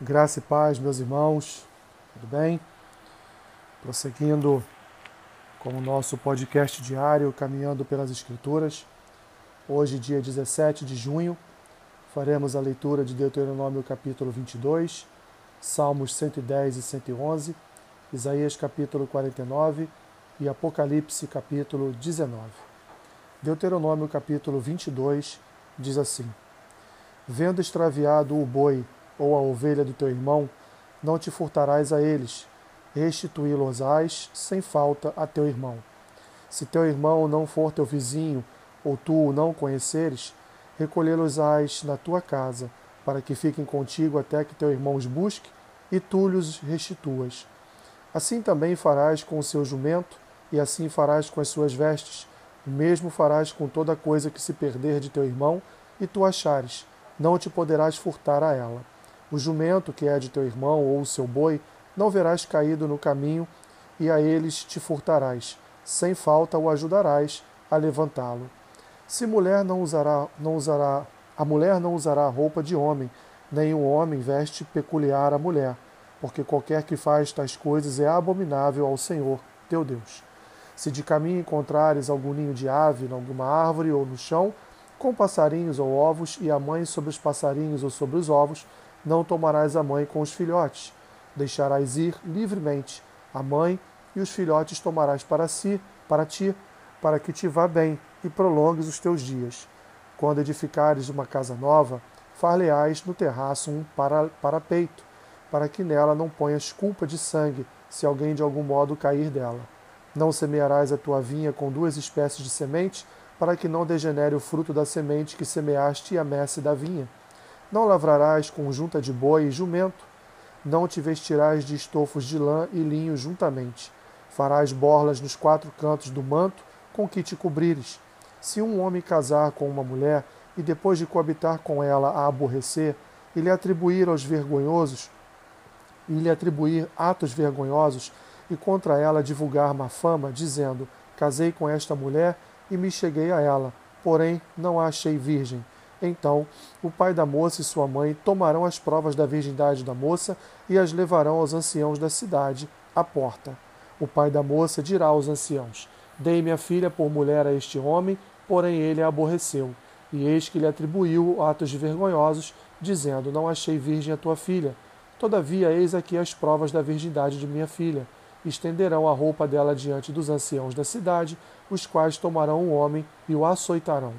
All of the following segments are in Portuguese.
Graça e paz, meus irmãos, tudo bem? Prosseguindo com o nosso podcast diário Caminhando pelas Escrituras. Hoje, dia 17 de junho, faremos a leitura de Deuteronômio capítulo 22, Salmos 110 e 111, Isaías capítulo 49 e Apocalipse capítulo 19. Deuteronômio capítulo 22 diz assim: Vendo extraviado o boi ou a ovelha do teu irmão, não te furtarás a eles, restituí-los-ás sem falta a teu irmão. Se teu irmão não for teu vizinho, ou tu o não conheceres, recolhê-los-ás na tua casa, para que fiquem contigo até que teu irmão os busque, e tu lhes restituas. Assim também farás com o seu jumento, e assim farás com as suas vestes. O mesmo farás com toda coisa que se perder de teu irmão, e tu achares, não te poderás furtar a ela. O jumento que é de teu irmão ou o seu boi, não verás caído no caminho, e a eles te furtarás. Sem falta o ajudarás a levantá-lo. Se mulher não usará, não usará, a mulher não usará roupa de homem, nem o homem veste peculiar à mulher, porque qualquer que faz tais coisas é abominável ao Senhor, teu Deus. Se de caminho encontrares algum ninho de ave em alguma árvore ou no chão, com passarinhos ou ovos, e a mãe sobre os passarinhos ou sobre os ovos, não tomarás a mãe com os filhotes. Deixarás ir livremente a mãe e os filhotes tomarás para si, para ti, para que te vá bem e prolongues os teus dias. Quando edificares uma casa nova, far-lhe-ás no terraço um para, parapeito, para que nela não ponhas culpa de sangue, se alguém de algum modo cair dela. Não semearás a tua vinha com duas espécies de semente, para que não degenere o fruto da semente que semeaste e a messe da vinha. Não lavrarás com junta de boi e jumento, não te vestirás de estofos de lã e linho juntamente. Farás borlas nos quatro cantos do manto com que te cobrires. Se um homem casar com uma mulher e depois de coabitar com ela a aborrecer, e lhe atribuir aos vergonhosos, e lhe atribuir atos vergonhosos, e contra ela divulgar má fama, dizendo: Casei com esta mulher e me cheguei a ela, porém não a achei virgem então, o pai da moça e sua mãe tomarão as provas da virgindade da moça e as levarão aos anciãos da cidade, à porta. O pai da moça dirá aos anciãos: Dei minha filha por mulher a este homem, porém ele a aborreceu. E eis que lhe atribuiu atos vergonhosos, dizendo: Não achei virgem a tua filha. Todavia, eis aqui as provas da virgindade de minha filha. Estenderão a roupa dela diante dos anciãos da cidade, os quais tomarão o homem e o açoitarão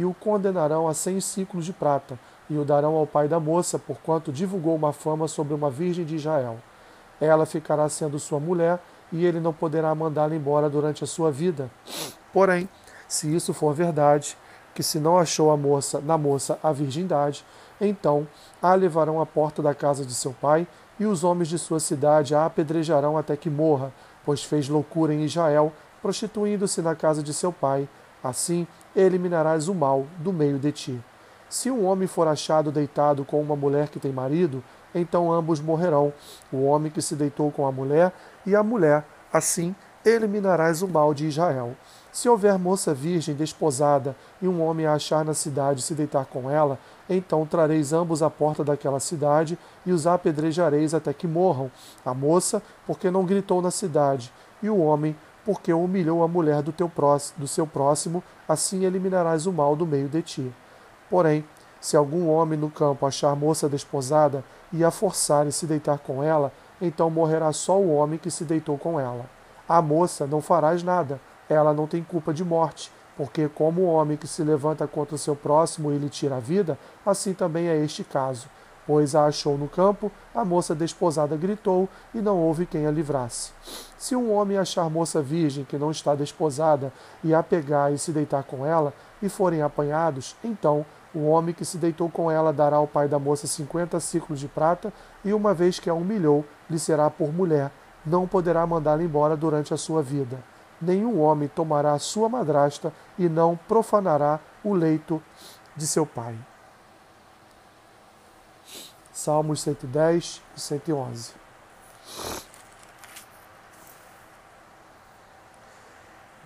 e o condenarão a cem ciclos de prata, e o darão ao pai da moça, porquanto divulgou uma fama sobre uma virgem de Israel. Ela ficará sendo sua mulher, e ele não poderá mandá-la embora durante a sua vida. Porém, se isso for verdade, que se não achou a moça na moça a virgindade, então a levarão à porta da casa de seu pai, e os homens de sua cidade a apedrejarão até que morra, pois fez loucura em Israel, prostituindo-se na casa de seu pai. Assim, eliminarás o mal do meio de ti. Se um homem for achado deitado com uma mulher que tem marido, então ambos morrerão, o homem que se deitou com a mulher e a mulher. Assim eliminarás o mal de Israel. Se houver moça virgem desposada e um homem a achar na cidade se deitar com ela, então trareis ambos à porta daquela cidade e os apedrejareis até que morram, a moça, porque não gritou na cidade, e o homem, porque humilhou a mulher do, teu próximo, do seu próximo, assim eliminarás o mal do meio de ti. Porém, se algum homem no campo achar moça desposada e a forçar e se deitar com ela, então morrerá só o homem que se deitou com ela. A moça não farás nada, ela não tem culpa de morte, porque como o homem que se levanta contra o seu próximo e lhe tira a vida, assim também é este caso pois a achou no campo, a moça desposada gritou e não houve quem a livrasse. Se um homem achar moça virgem que não está desposada e a pegar e se deitar com ela, e forem apanhados, então o homem que se deitou com ela dará ao pai da moça cinquenta ciclos de prata, e uma vez que a humilhou, lhe será por mulher, não poderá mandá-la embora durante a sua vida. Nenhum homem tomará sua madrasta e não profanará o leito de seu pai. Salmos 110 e 111.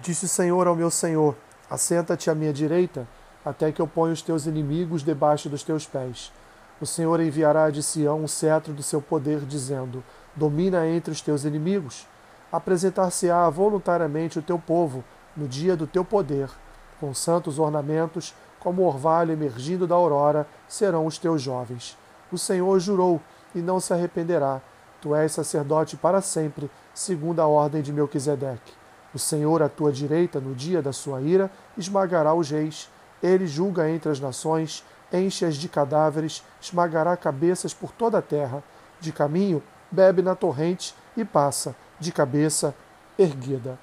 Disse o Senhor ao meu Senhor: Assenta-te à minha direita, até que eu ponha os teus inimigos debaixo dos teus pés. O Senhor enviará de Sião um cetro do seu poder, dizendo: Domina entre os teus inimigos. Apresentar-se-á voluntariamente o teu povo no dia do teu poder, com santos ornamentos, como o orvalho emergindo da aurora, serão os teus jovens. O Senhor jurou e não se arrependerá. Tu és sacerdote para sempre, segundo a ordem de Melquisedeque. O Senhor, à tua direita, no dia da sua ira, esmagará os reis. Ele julga entre as nações, enche-as de cadáveres, esmagará cabeças por toda a terra. De caminho, bebe na torrente e passa, de cabeça erguida.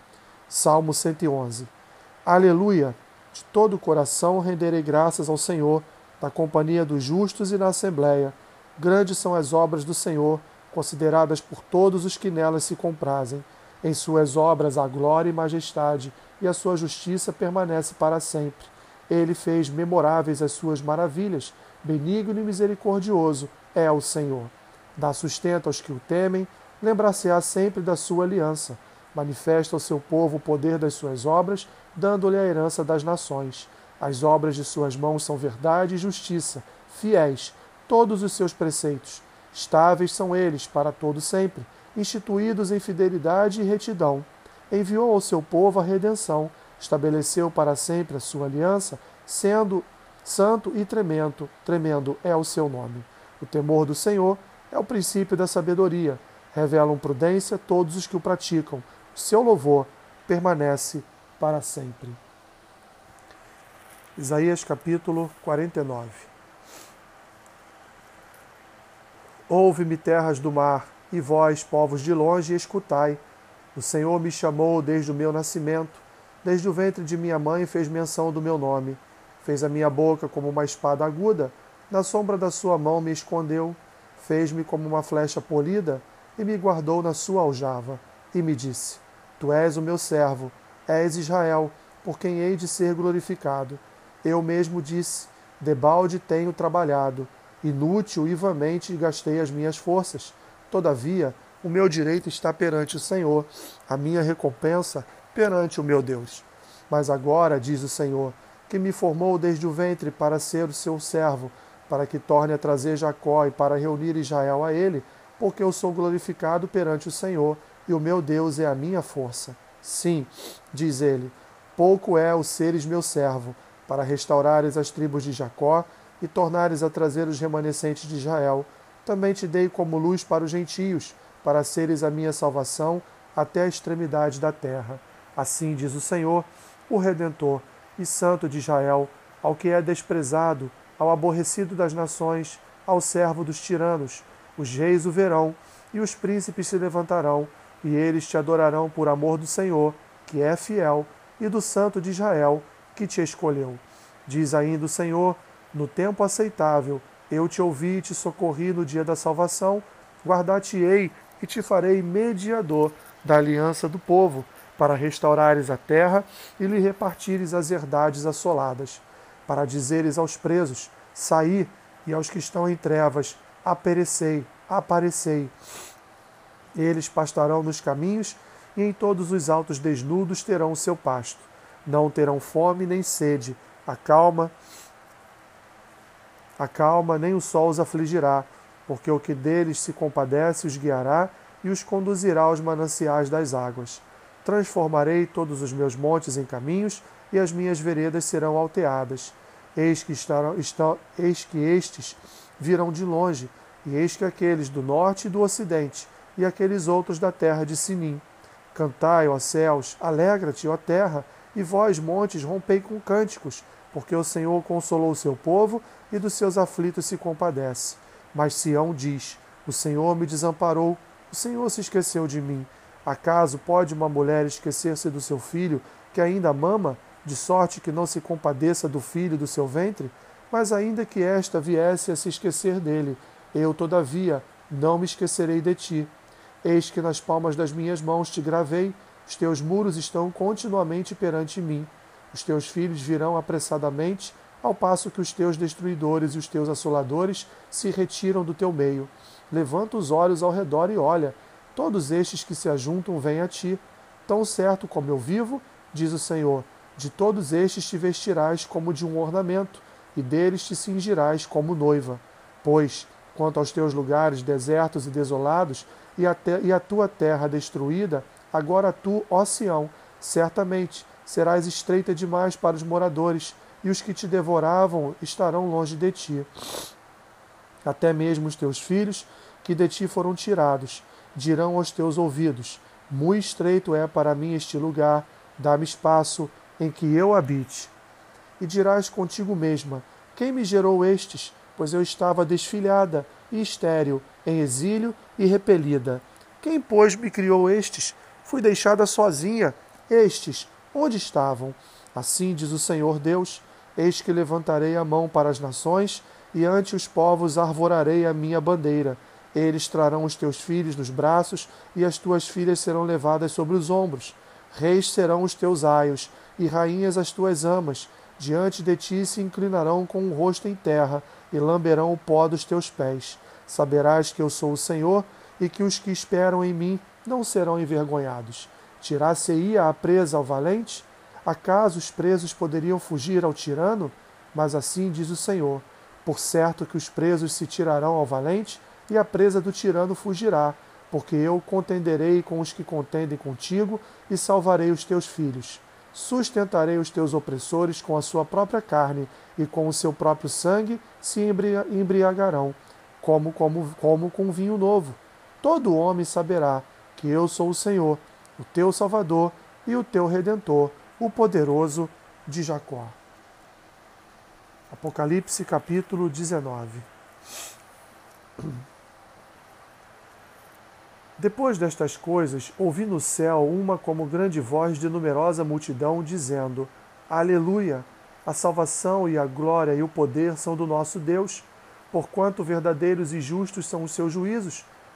Salmo 111. Aleluia! De todo o coração renderei graças ao Senhor, na companhia dos justos e na assembleia. Grandes são as obras do Senhor, consideradas por todos os que nelas se comprazem. Em suas obras há glória e majestade, e a sua justiça permanece para sempre. Ele fez memoráveis as suas maravilhas, benigno e misericordioso é o Senhor. Dá sustento aos que o temem, lembrar-se-á sempre da sua aliança manifesta ao seu povo o poder das suas obras, dando-lhe a herança das nações. As obras de suas mãos são verdade e justiça, fiéis, todos os seus preceitos. Estáveis são eles para todo sempre, instituídos em fidelidade e retidão. Enviou ao seu povo a redenção, estabeleceu para sempre a sua aliança, sendo santo e tremendo, tremendo é o seu nome. O temor do Senhor é o princípio da sabedoria. Revelam prudência todos os que o praticam seu louvor permanece para sempre. Isaías capítulo 49 Ouve-me, terras do mar, e vós, povos de longe, escutai. O Senhor me chamou desde o meu nascimento, desde o ventre de minha mãe fez menção do meu nome. Fez a minha boca como uma espada aguda, na sombra da sua mão me escondeu. Fez-me como uma flecha polida e me guardou na sua aljava. E me disse: Tu és o meu servo, és Israel, por quem hei de ser glorificado. Eu mesmo disse: Debalde tenho trabalhado, inútil e vamente gastei as minhas forças. Todavia, o meu direito está perante o Senhor, a minha recompensa perante o meu Deus. Mas agora, diz o Senhor, que me formou desde o ventre para ser o seu servo, para que torne a trazer Jacó e para reunir Israel a ele, porque eu sou glorificado perante o Senhor e o meu Deus é a minha força. Sim, diz ele, pouco é o seres meu servo, para restaurares as tribos de Jacó e tornares a trazer os remanescentes de Israel. Também te dei como luz para os gentios, para seres a minha salvação até a extremidade da terra. Assim diz o Senhor, o Redentor e Santo de Israel, ao que é desprezado, ao aborrecido das nações, ao servo dos tiranos. Os reis o verão e os príncipes se levantarão e eles te adorarão por amor do Senhor, que é fiel, e do Santo de Israel, que te escolheu. Diz ainda o Senhor: No tempo aceitável, eu te ouvi e te socorri no dia da salvação, guardar-te-ei e te farei mediador da aliança do povo, para restaurares a terra e lhe repartires as herdades assoladas, para dizeres aos presos: Saí, e aos que estão em trevas: Aparecei, aparecei. Eles pastarão nos caminhos e em todos os altos desnudos terão o seu pasto. Não terão fome nem sede. A calma, a calma nem o sol os afligirá, porque o que deles se compadece os guiará e os conduzirá aos mananciais das águas. Transformarei todos os meus montes em caminhos e as minhas veredas serão alteadas. Eis que, estarão, estão, eis que estes virão de longe, e eis que aqueles do norte e do ocidente e aqueles outros da terra de Sinim. Cantai, ó céus, alegra-te, ó terra, e vós, montes, rompei com cânticos, porque o Senhor consolou o seu povo e dos seus aflitos se compadece. Mas Sião diz: O Senhor me desamparou, o Senhor se esqueceu de mim. Acaso pode uma mulher esquecer-se do seu filho, que ainda mama, de sorte que não se compadeça do filho do seu ventre? Mas ainda que esta viesse a se esquecer dele, eu, todavia, não me esquecerei de ti. Eis que nas palmas das minhas mãos te gravei, os teus muros estão continuamente perante mim. Os teus filhos virão apressadamente, ao passo que os teus destruidores e os teus assoladores se retiram do teu meio. Levanta os olhos ao redor e olha, todos estes que se ajuntam vêm a ti. Tão certo como eu vivo, diz o Senhor, de todos estes te vestirás como de um ornamento, e deles te cingirás como noiva. Pois, quanto aos teus lugares desertos e desolados, e a, te, e a tua terra destruída, agora tu, ó Sião, certamente serás estreita demais para os moradores, e os que te devoravam estarão longe de ti. Até mesmo os teus filhos, que de ti foram tirados, dirão aos teus ouvidos: Muito estreito é para mim este lugar, dá-me espaço em que eu habite. E dirás contigo mesma: Quem me gerou estes? Pois eu estava desfilhada e estéril, em exílio e repelida. Quem, pois, me criou estes? Fui deixada sozinha. Estes, onde estavam? Assim diz o Senhor Deus: Eis que levantarei a mão para as nações, e ante os povos arvorarei a minha bandeira. Eles trarão os teus filhos nos braços, e as tuas filhas serão levadas sobre os ombros. Reis serão os teus aios, e rainhas as tuas amas. Diante de ti se inclinarão com o rosto em terra, e lamberão o pó dos teus pés. Saberás que eu sou o Senhor, e que os que esperam em mim não serão envergonhados. Tirar-se-ia a presa ao valente? Acaso os presos poderiam fugir ao tirano? Mas assim diz o Senhor: Por certo que os presos se tirarão ao valente, e a presa do tirano fugirá, porque eu contenderei com os que contendem contigo e salvarei os teus filhos. Sustentarei os teus opressores com a sua própria carne, e com o seu próprio sangue se embriagarão, como, como, como com vinho novo. Todo homem saberá que eu sou o Senhor, o teu Salvador e o teu Redentor o poderoso de Jacó. Apocalipse capítulo 19. Depois destas coisas, ouvi no céu uma como grande voz de numerosa multidão, dizendo: Aleluia! A salvação e a glória e o poder são do nosso Deus, porquanto verdadeiros e justos são os seus juízos,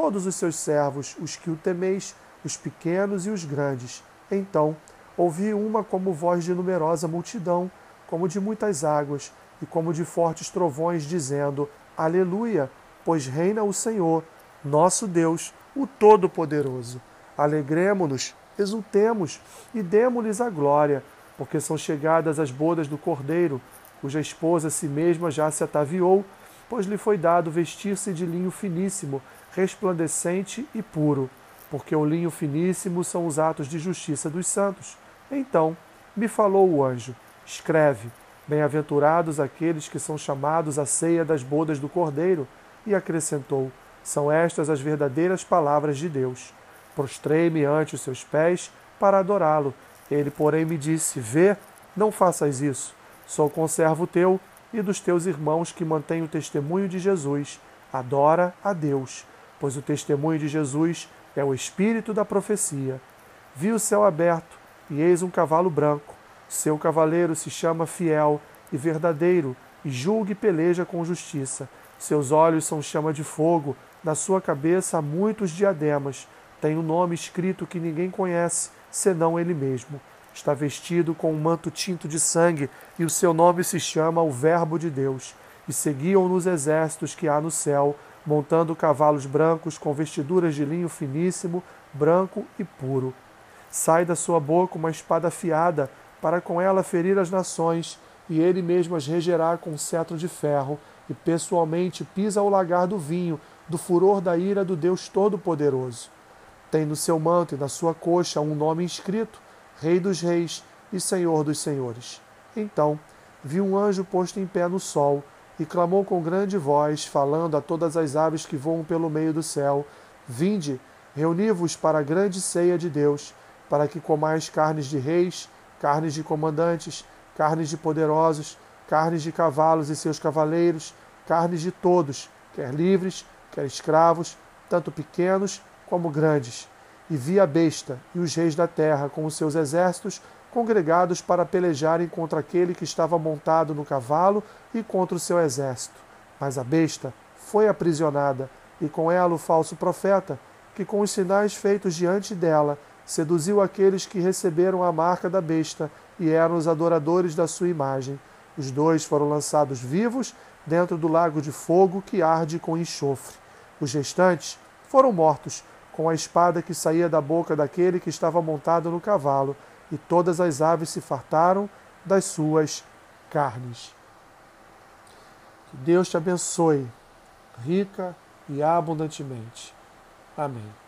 todos os seus servos, os que o temeis, os pequenos e os grandes. Então ouvi uma como voz de numerosa multidão, como de muitas águas, e como de fortes trovões, dizendo: Aleluia, pois reina o Senhor, nosso Deus, o Todo-Poderoso. Alegremo-nos, exultemos e demo-lhes a glória, porque são chegadas as bodas do Cordeiro, cuja esposa a si mesma já se ataviou, pois lhe foi dado vestir-se de linho finíssimo, resplandecente e puro, porque o linho finíssimo são os atos de justiça dos santos. Então me falou o anjo: Escreve: Bem-aventurados aqueles que são chamados à ceia das bodas do Cordeiro. E acrescentou: São estas as verdadeiras palavras de Deus. Prostrei-me ante os seus pés para adorá-lo. Ele, porém, me disse: Vê, não faças isso. Sou conservo teu e dos teus irmãos que mantêm o testemunho de Jesus. Adora a Deus, pois o testemunho de Jesus é o espírito da profecia. Vi o céu aberto e eis um cavalo branco. Seu cavaleiro se chama Fiel e Verdadeiro, e julga e peleja com justiça. Seus olhos são chama de fogo, na sua cabeça há muitos diademas. Tem um nome escrito que ninguém conhece, senão ele mesmo. Está vestido com um manto tinto de sangue, e o seu nome se chama o Verbo de Deus. E seguiam nos exércitos que há no céu, montando cavalos brancos com vestiduras de linho finíssimo, branco e puro. Sai da sua boca uma espada afiada, para com ela ferir as nações, e ele mesmo as regerá com um cetro de ferro, e pessoalmente pisa o lagar do vinho, do furor da ira do Deus Todo-Poderoso. Tem no seu manto e na sua coxa um nome inscrito: Rei dos Reis e Senhor dos Senhores. Então vi um anjo posto em pé no sol, e clamou com grande voz, falando a todas as aves que voam pelo meio do céu: Vinde, reuni-vos para a grande ceia de Deus para que comais carnes de reis, carnes de comandantes, carnes de poderosos, carnes de cavalos e seus cavaleiros, carnes de todos, quer livres, quer escravos, tanto pequenos como grandes. E vi a besta e os reis da terra com os seus exércitos congregados para pelejarem contra aquele que estava montado no cavalo e contra o seu exército. Mas a besta foi aprisionada, e com ela o falso profeta, que com os sinais feitos diante dela seduziu aqueles que receberam a marca da besta e eram os adoradores da sua imagem. Os dois foram lançados vivos dentro do lago de fogo que arde com enxofre. Os restantes foram mortos com a espada que saía da boca daquele que estava montado no cavalo, e todas as aves se fartaram das suas carnes. Que Deus te abençoe, rica e abundantemente. Amém.